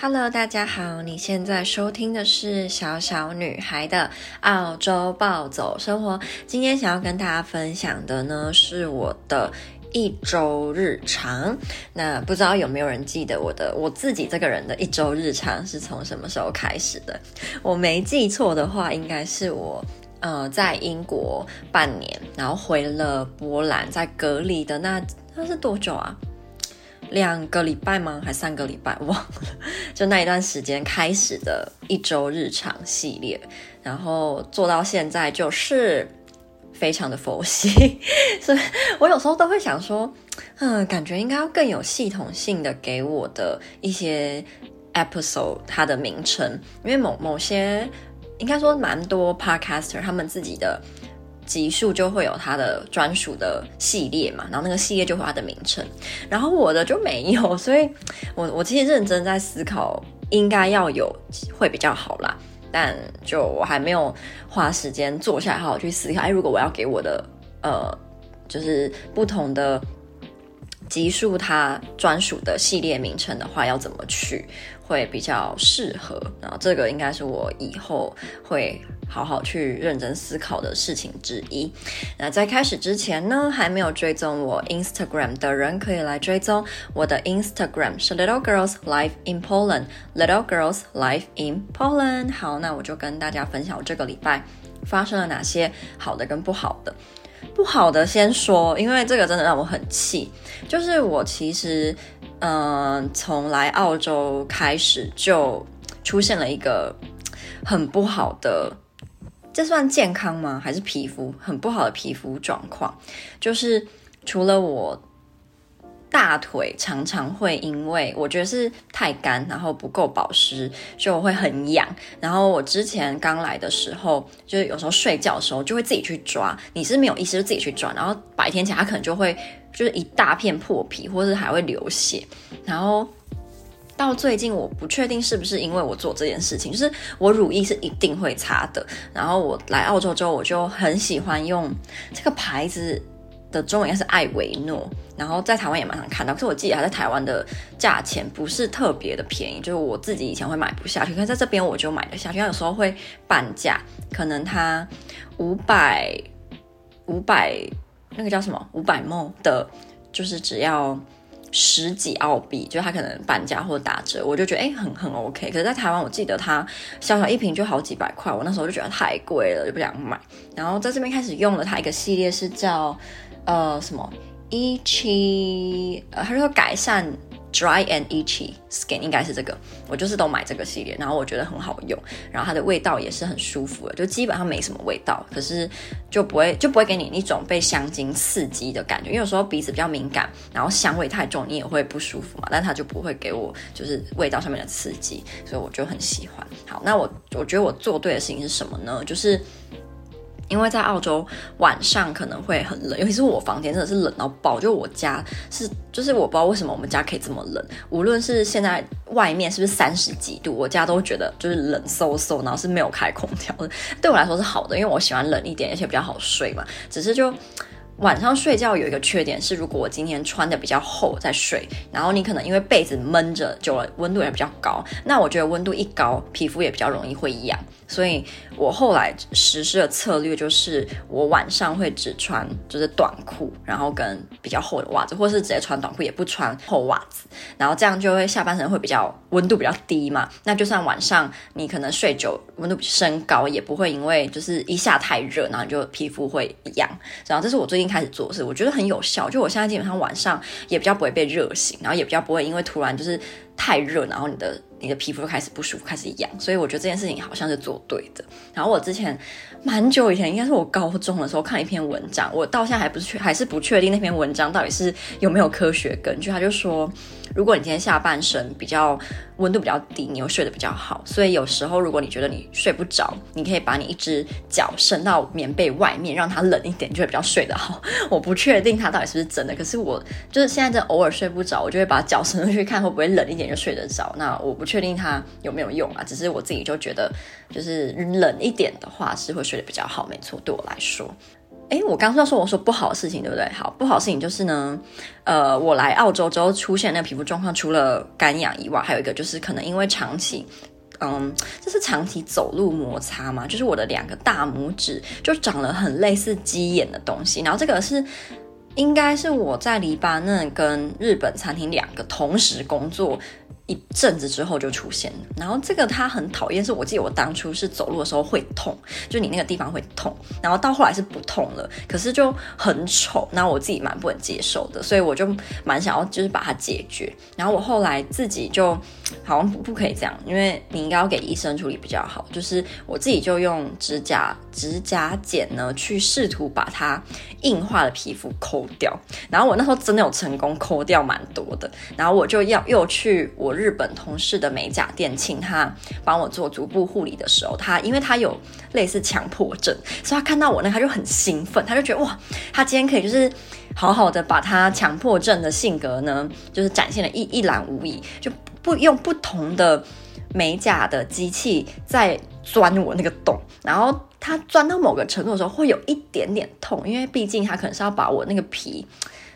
Hello，大家好，你现在收听的是小小女孩的澳洲暴走生活。今天想要跟大家分享的呢，是我的一周日常。那不知道有没有人记得我的我自己这个人的一周日常是从什么时候开始的？我没记错的话，应该是我呃在英国半年，然后回了波兰，在隔离的那那是多久啊？两个礼拜吗？还三个礼拜？忘了。就那一段时间开始的一周日常系列，然后做到现在就是非常的佛系。所以我有时候都会想说，嗯，感觉应该要更有系统性的给我的一些 episode 它的名称，因为某某些应该说蛮多 podcaster 他们自己的。集数就会有它的专属的系列嘛，然后那个系列就会它的名称，然后我的就没有，所以我我其实认真在思考，应该要有会比较好啦，但就我还没有花时间坐下来好好去思考，哎，如果我要给我的呃，就是不同的集数它专属的系列名称的话，要怎么去会比较适合？然后这个应该是我以后会。好好去认真思考的事情之一。那在开始之前呢，还没有追踪我 Instagram 的人，可以来追踪我的 Instagram 是 Little Girls Life in Poland。Little Girls Life in Poland。好，那我就跟大家分享我这个礼拜发生了哪些好的跟不好的。不好的先说，因为这个真的让我很气。就是我其实，嗯、从来澳洲开始就出现了一个很不好的。这算健康吗？还是皮肤很不好的皮肤状况？就是除了我大腿常常会因为我觉得是太干，然后不够保湿，就会很痒。然后我之前刚来的时候，就是有时候睡觉的时候就会自己去抓，你是没有意识就自己去抓，然后白天起来可能就会就是一大片破皮，或是还会流血，然后。到最近，我不确定是不是因为我做这件事情，就是我乳液是一定会擦的。然后我来澳洲之后，我就很喜欢用这个牌子的中文应该是艾维诺，然后在台湾也蛮常看到。可是我记得它在台湾的价钱不是特别的便宜，就是我自己以前会买不下去，可是在这边我就买得下去。它有时候会半价，可能它五百五百那个叫什么五百梦的，就是只要。十几澳币，就它可能半价或者打折，我就觉得哎，很很 OK。可是，在台湾，我记得它小小一瓶就好几百块，我那时候就觉得太贵了，就不想买。然后在这边开始用了它一个系列，是叫呃什么一七呃，它说改善。Dry and itchy skin 应该是这个，我就是都买这个系列，然后我觉得很好用，然后它的味道也是很舒服的，就基本上没什么味道，可是就不会就不会给你一种被香精刺激的感觉，因为有时候鼻子比较敏感，然后香味太重，你也会不舒服嘛，但它就不会给我就是味道上面的刺激，所以我就很喜欢。好，那我我觉得我做对的事情是什么呢？就是。因为在澳洲晚上可能会很冷，尤其是我房间真的是冷到爆。就我家是，就是我不知道为什么我们家可以这么冷。无论是现在外面是不是三十几度，我家都觉得就是冷飕飕，然后是没有开空调的。对我来说是好的，因为我喜欢冷一点，而且比较好睡嘛。只是就。晚上睡觉有一个缺点是，如果我今天穿的比较厚再睡，然后你可能因为被子闷着久了，温度也比较高，那我觉得温度一高，皮肤也比较容易会痒。所以我后来实施的策略就是，我晚上会只穿就是短裤，然后跟比较厚的袜子，或是直接穿短裤也不穿厚袜子，然后这样就会下半身会比较温度比较低嘛。那就算晚上你可能睡久，温度升高，也不会因为就是一下太热，然后你就皮肤会痒。然后这是我最近。开始做的事，我觉得很有效。就我现在基本上晚上也比较不会被热醒，然后也比较不会因为突然就是太热，然后你的你的皮肤就开始不舒服，开始痒。所以我觉得这件事情好像是做对的。然后我之前蛮久以前，应该是我高中的时候看一篇文章，我到现在还不是确还是不确定那篇文章到底是有没有科学根据。他就说，如果你今天下半身比较温度比较低，你又睡得比较好，所以有时候如果你觉得你睡不着，你可以把你一只脚伸到棉被外面，让它冷一点，就会比较睡得好。我不确定它到底是不是真的，可是我就是现在真的偶尔睡不着，我就会把脚伸出去看会不会冷一点就睡得着。那我不确定它有没有用啊，只是我自己就觉得，就是冷一点的话是会睡得比较好，没错，对我来说。诶，我刚刚说我说不好的事情，对不对？好，不好的事情就是呢，呃，我来澳洲之后出现那个皮肤状况，除了干痒以外，还有一个就是可能因为长期，嗯，这是长期走路摩擦嘛，就是我的两个大拇指就长了很类似鸡眼的东西，然后这个是应该是我在黎巴嫩跟日本餐厅两个同时工作。一阵子之后就出现了，然后这个他很讨厌，是我记得我当初是走路的时候会痛，就你那个地方会痛，然后到后来是不痛了，可是就很丑，然后我自己蛮不能接受的，所以我就蛮想要就是把它解决，然后我后来自己就好像不不可以这样，因为你应该要给医生处理比较好，就是我自己就用指甲指甲剪呢去试图把它硬化的皮肤抠掉，然后我那时候真的有成功抠掉蛮多的，然后我就要又去我。日本同事的美甲店，请他帮我做足部护理的时候，他因为他有类似强迫症，所以他看到我呢，他就很兴奋，他就觉得哇，他今天可以就是好好的把他强迫症的性格呢，就是展现的一一览无遗，就不用不同的美甲的机器在钻我那个洞，然后他钻到某个程度的时候会有一点点痛，因为毕竟他可能是要把我那个皮。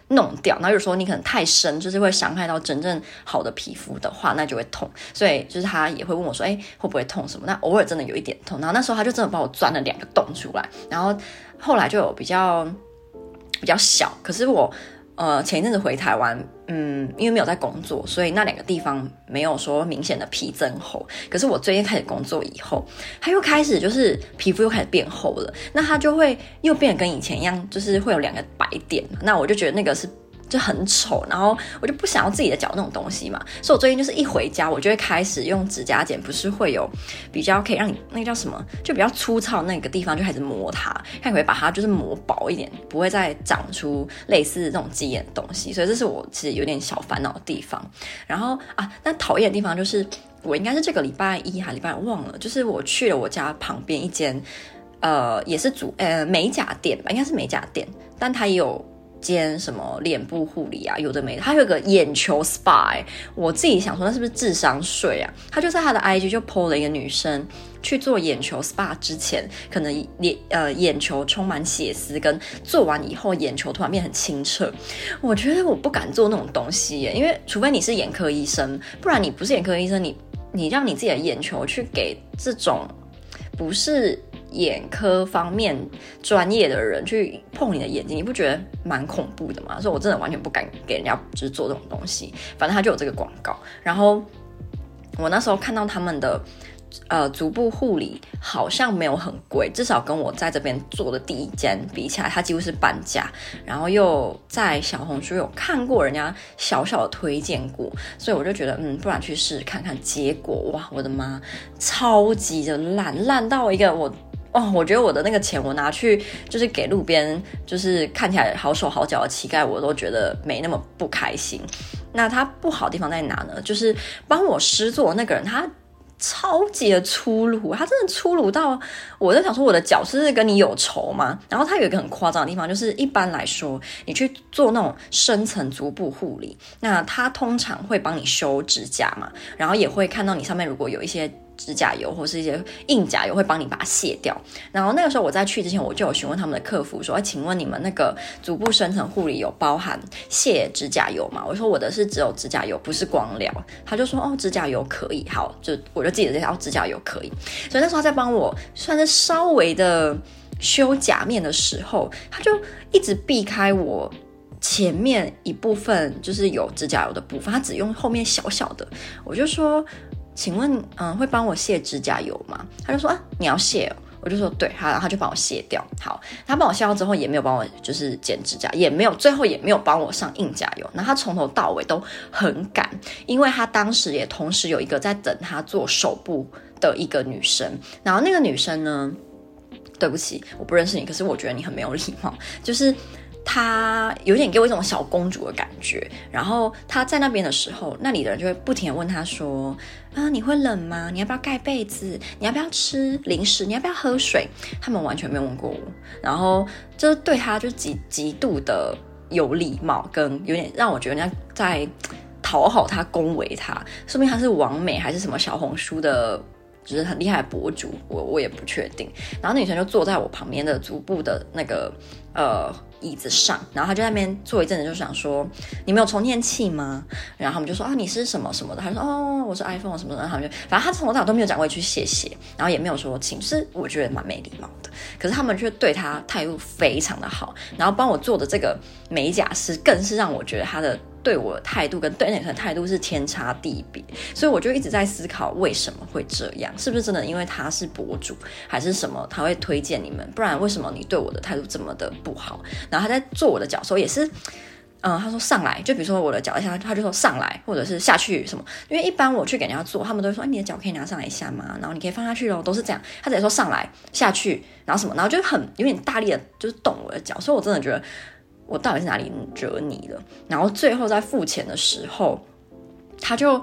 弄掉，然后有时候你可能太深，就是会伤害到真正好的皮肤的话，那就会痛。所以就是他也会问我说：“哎，会不会痛什么？”那偶尔真的有一点痛。然后那时候他就真的帮我钻了两个洞出来。然后后来就有比较比较小，可是我。呃，前一阵子回台湾，嗯，因为没有在工作，所以那两个地方没有说明显的皮增厚。可是我最近开始工作以后，它又开始就是皮肤又开始变厚了，那它就会又变得跟以前一样，就是会有两个白点。那我就觉得那个是。就很丑，然后我就不想要自己的脚那种东西嘛，所以我最近就是一回家，我就会开始用指甲剪，不是会有比较可以让你那个叫什么，就比较粗糙那个地方就开始磨它，看可以把它就是磨薄一点，不会再长出类似这种鸡眼的东西，所以这是我其实有点小烦恼的地方。然后啊，那讨厌的地方就是我应该是这个礼拜一还礼拜二忘了，就是我去了我家旁边一间呃也是主呃美甲店吧，应该是美甲店，但它也有。间什么脸部护理啊，有的没的，他有个眼球 SPA，我自己想说那是不是智商税啊？他就在他的 IG 就 po 了一个女生去做眼球 SPA 之前，可能脸呃眼球充满血丝，跟做完以后眼球突然变很清澈。我觉得我不敢做那种东西耶，因为除非你是眼科医生，不然你不是眼科医生，你你让你自己的眼球去给这种不是。眼科方面专业的人去碰你的眼睛，你不觉得蛮恐怖的吗？所以我真的完全不敢给人家就是做这种东西。反正他就有这个广告，然后我那时候看到他们的呃足部护理好像没有很贵，至少跟我在这边做的第一间比起来，它几乎是半价。然后又在小红书有看过人家小小的推荐过，所以我就觉得嗯，不然去试试看看。结果哇，我的妈，超级的烂，烂到一个我。哦，我觉得我的那个钱，我拿去就是给路边就是看起来好手好脚的乞丐，我都觉得没那么不开心。那他不好的地方在哪呢？就是帮我施作那个人，他超级的粗鲁，他真的粗鲁到我在想说，我的脚是不是跟你有仇吗？然后他有一个很夸张的地方，就是一般来说，你去做那种深层足部护理，那他通常会帮你修指甲嘛，然后也会看到你上面如果有一些。指甲油或是一些硬甲油会帮你把它卸掉。然后那个时候我在去之前，我就有询问他们的客服说：“哎，请问你们那个足部深层护理有包含卸指甲油吗？”我说：“我的是只有指甲油，不是光疗。”他就说：“哦，指甲油可以。”好，就我就记得这条指甲油可以。所以那时候他在帮我算是稍微的修甲面的时候，他就一直避开我前面一部分就是有指甲油的部分，他只用后面小小的。我就说。请问，嗯，会帮我卸指甲油吗？他就说啊，你要卸，我就说对，好，然后他就帮我卸掉。好，他帮我卸掉之后，也没有帮我就是剪指甲，也没有，最后也没有帮我上硬甲油。然后他从头到尾都很赶，因为他当时也同时有一个在等他做手部的一个女生。然后那个女生呢，对不起，我不认识你，可是我觉得你很没有礼貌，就是。她有点给我一种小公主的感觉，然后她在那边的时候，那里的人就会不停地问她说：“啊，你会冷吗？你要不要盖被子？你要不要吃零食？你要不要喝水？”他们完全没有问过我，然后就是对他就极极度的有礼貌，跟有点让我觉得人家在讨好他、恭维他，说明他是王美还是什么小红书的就是很厉害的博主，我我也不确定。然后那女生就坐在我旁边的足部的那个呃椅子上，然后她就在那边坐一阵子，就想说你没有充电器吗？然后他们就说啊你是什么什么的，她说哦我是 iPhone 什么的，然后他们就反正她从头到尾都没有讲过一句谢谢，然后也没有说请，是我觉得蛮没礼貌的。可是他们却对她态度非常的好，然后帮我做的这个美甲师更是让我觉得他的。对我的态度跟对那个的态度是天差地别，所以我就一直在思考为什么会这样，是不是真的因为他是博主，还是什么他会推荐你们？不然为什么你对我的态度这么的不好？然后他在做我的脚时候也是，嗯，他说上来，就比如说我的脚一下，他就说上来，或者是下去什么？因为一般我去给人家做，他们都会说，哎，你的脚可以拿上来一下吗？然后你可以放下去哦，都是这样。他直接说上来下去，然后什么？然后就很有点大力的，就是动我的脚，所以我真的觉得。我到底是哪里惹你了？然后最后在付钱的时候，他就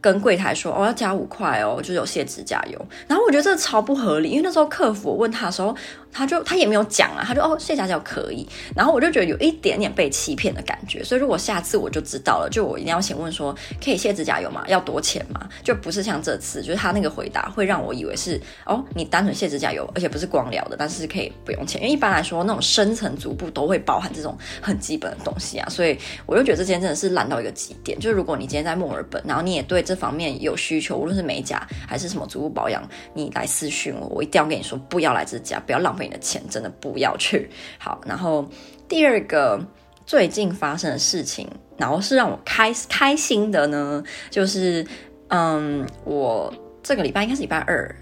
跟柜台说：“哦，要加五块哦，就是有卸指甲油。”然后我觉得这超不合理，因为那时候客服问他的时候。他就他也没有讲啊，他就哦，卸甲油可以，然后我就觉得有一点点被欺骗的感觉，所以如果下次我就知道了，就我一定要先问说，可以卸指甲油吗？要多钱吗？就不是像这次，就是他那个回答会让我以为是哦，你单纯卸指甲油，而且不是光疗的，但是可以不用钱，因为一般来说那种深层足部都会包含这种很基本的东西啊，所以我就觉得这间真的是烂到一个极点，就是如果你今天在墨尔本，然后你也对这方面有需求，无论是美甲还是什么足部保养，你来私讯我，我一定要跟你说，不要来这家，不要浪费。你的钱真的不要去。好，然后第二个最近发生的事情，然后是让我开开心的呢，就是嗯，我这个礼拜应该是礼拜二，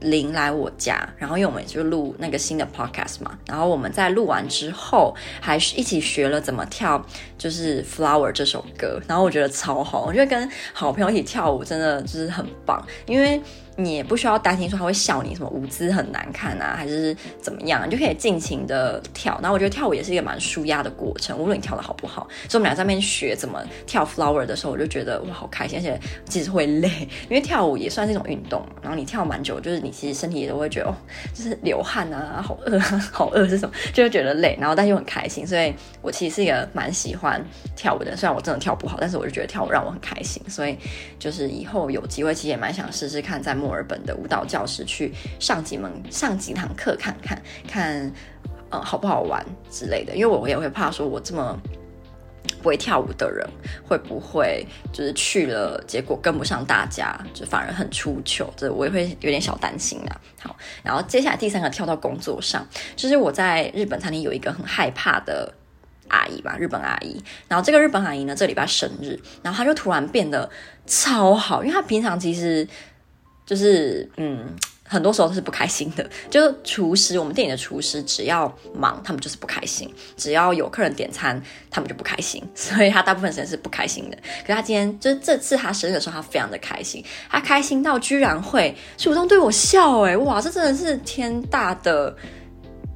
林来我家，然后因为我们就录那个新的 podcast 嘛，然后我们在录完之后，还一起学了怎么跳，就是 Flower 这首歌，然后我觉得超好，我觉得跟好朋友一起跳舞真的就是很棒，因为。你也不需要担心说他会笑你什么舞姿很难看啊，还是怎么样，你就可以尽情的跳。然后我觉得跳舞也是一个蛮舒压的过程，无论你跳的好不好。所以我们俩在那边学怎么跳 flower 的时候，我就觉得哇好开心，而且其实会累，因为跳舞也算是一种运动。然后你跳蛮久，就是你其实身体也都会觉得哦，就是流汗啊，好饿啊，好饿是什么，就会觉得累。然后但又很开心，所以我其实是一个蛮喜欢跳舞的。虽然我真的跳不好，但是我就觉得跳舞让我很开心。所以就是以后有机会，其实也蛮想试试看在墨尔本的舞蹈教室去上几门、上几堂课看看看，呃，好不好玩之类的。因为我也会怕说，我这么不会跳舞的人，会不会就是去了，结果跟不上大家，就反而很出糗。这我也会有点小担心啊。好，然后接下来第三个跳到工作上，就是我在日本餐厅有一个很害怕的阿姨吧，日本阿姨。然后这个日本阿姨呢，这礼拜生日，然后她就突然变得超好，因为她平常其实。就是嗯，很多时候都是不开心的。就厨师，我们店里的厨师，只要忙，他们就是不开心；只要有客人点餐，他们就不开心。所以他大部分时间是不开心的。可是他今天就是这次他生日的时候，他非常的开心。他开心到居然会主动对我笑，欸，诶哇，这真的是天大的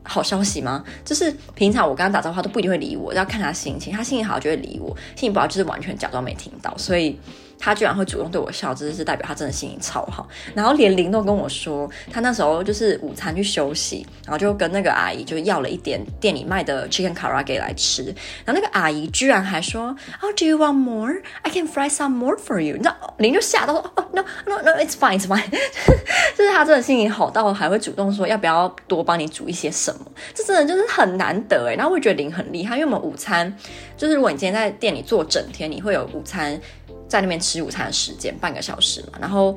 好消息吗？就是平常我跟他打招呼，他都不一定会理我，要看他心情。他心情好就会理我，心情不好就是完全假装没听到。所以。他居然会主动对我笑，这是代表他真的心情超好。然后连林都跟我说，他那时候就是午餐去休息，然后就跟那个阿姨就要了一点店里卖的 chicken karaage 来吃。然后那个阿姨居然还说，Oh, do you want more? I can fry some more for you。你知道林就吓到说 no, no, no, it's fine, it's fine。就是他真的心情好到还会主动说要不要多帮你煮一些什么，这真的就是很难得诶。然后我觉得林很厉害，因为我们午餐就是如果你今天在店里做整天，你会有午餐。在那边吃午餐的时间半个小时嘛，然后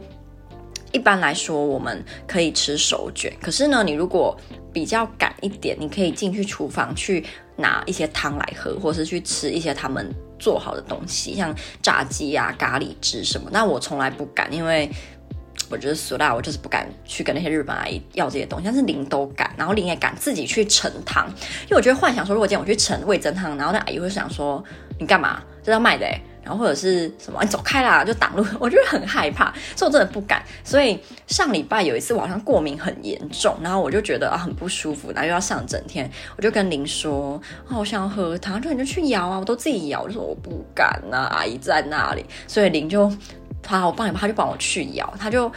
一般来说我们可以吃手卷，可是呢，你如果比较赶一点，你可以进去厨房去拿一些汤来喝，或是去吃一些他们做好的东西，像炸鸡啊、咖喱汁什么。那我从来不敢，因为我觉得俗辣，我就是不敢去跟那些日本阿姨要这些东西。但是林都敢，然后林也敢自己去盛汤，因为我觉得幻想说，如果今天我去盛味噌汤，然后那阿姨会想说你干嘛？这要卖的然后或者是什么，你走开啦，就挡路，我就很害怕，所以我真的不敢。所以上礼拜有一次，我好像过敏很严重，然后我就觉得啊很不舒服，然后又要上整天，我就跟林说，哦，我想要喝汤，就你就去摇啊，我都自己摇，我就说我不敢呐，阿姨在那里，所以林就他我帮你，他就帮我去摇，他就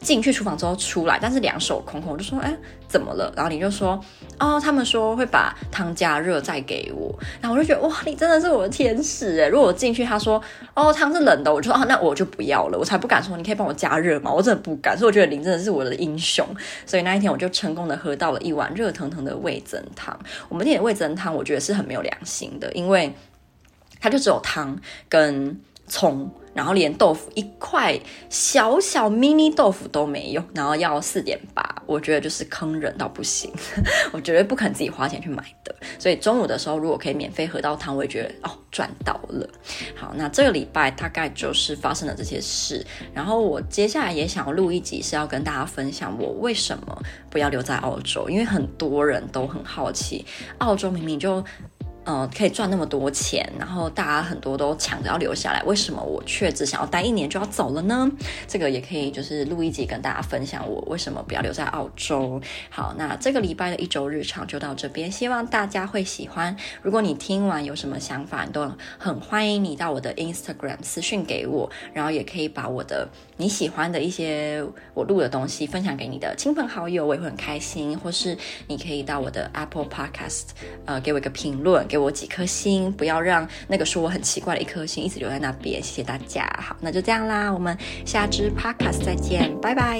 进去厨房之后出来，但是两手空空，我就说，哎，怎么了？然后你就说，哦，他们说会把汤加热再给我。然后我就觉得，哇，你真的是我的天使哎！如果我进去，他说，哦，汤是冷的，我就说，哦，那我就不要了，我才不敢说，你可以帮我加热吗？我真的不敢。所以我觉得林真的是我的英雄。所以那一天我就成功的喝到了一碗热腾腾的味增汤。我们店的味增汤，我觉得是很没有良心的，因为它就只有汤跟葱。然后连豆腐一块小小 mini 豆腐都没有，然后要四点八，我觉得就是坑人到不行，我绝对不肯自己花钱去买的。所以中午的时候如果可以免费喝到汤，我也觉得哦赚到了。好，那这个礼拜大概就是发生了这些事，然后我接下来也想要录一集，是要跟大家分享我为什么不要留在澳洲，因为很多人都很好奇，澳洲明明就。呃，可以赚那么多钱，然后大家很多都抢着要留下来，为什么我却只想要待一年就要走了呢？这个也可以就是录一集跟大家分享我为什么不要留在澳洲。好，那这个礼拜的一周日常就到这边，希望大家会喜欢。如果你听完有什么想法，都很欢迎你到我的 Instagram 私讯给我，然后也可以把我的你喜欢的一些我录的东西分享给你的亲朋好友，我也会很开心。或是你可以到我的 Apple Podcast，呃，给我一个评论，给我几颗星，不要让那个说我很奇怪的一颗星一直留在那边。谢谢大家，好，那就这样啦，我们下支 Podcast 再见，拜拜。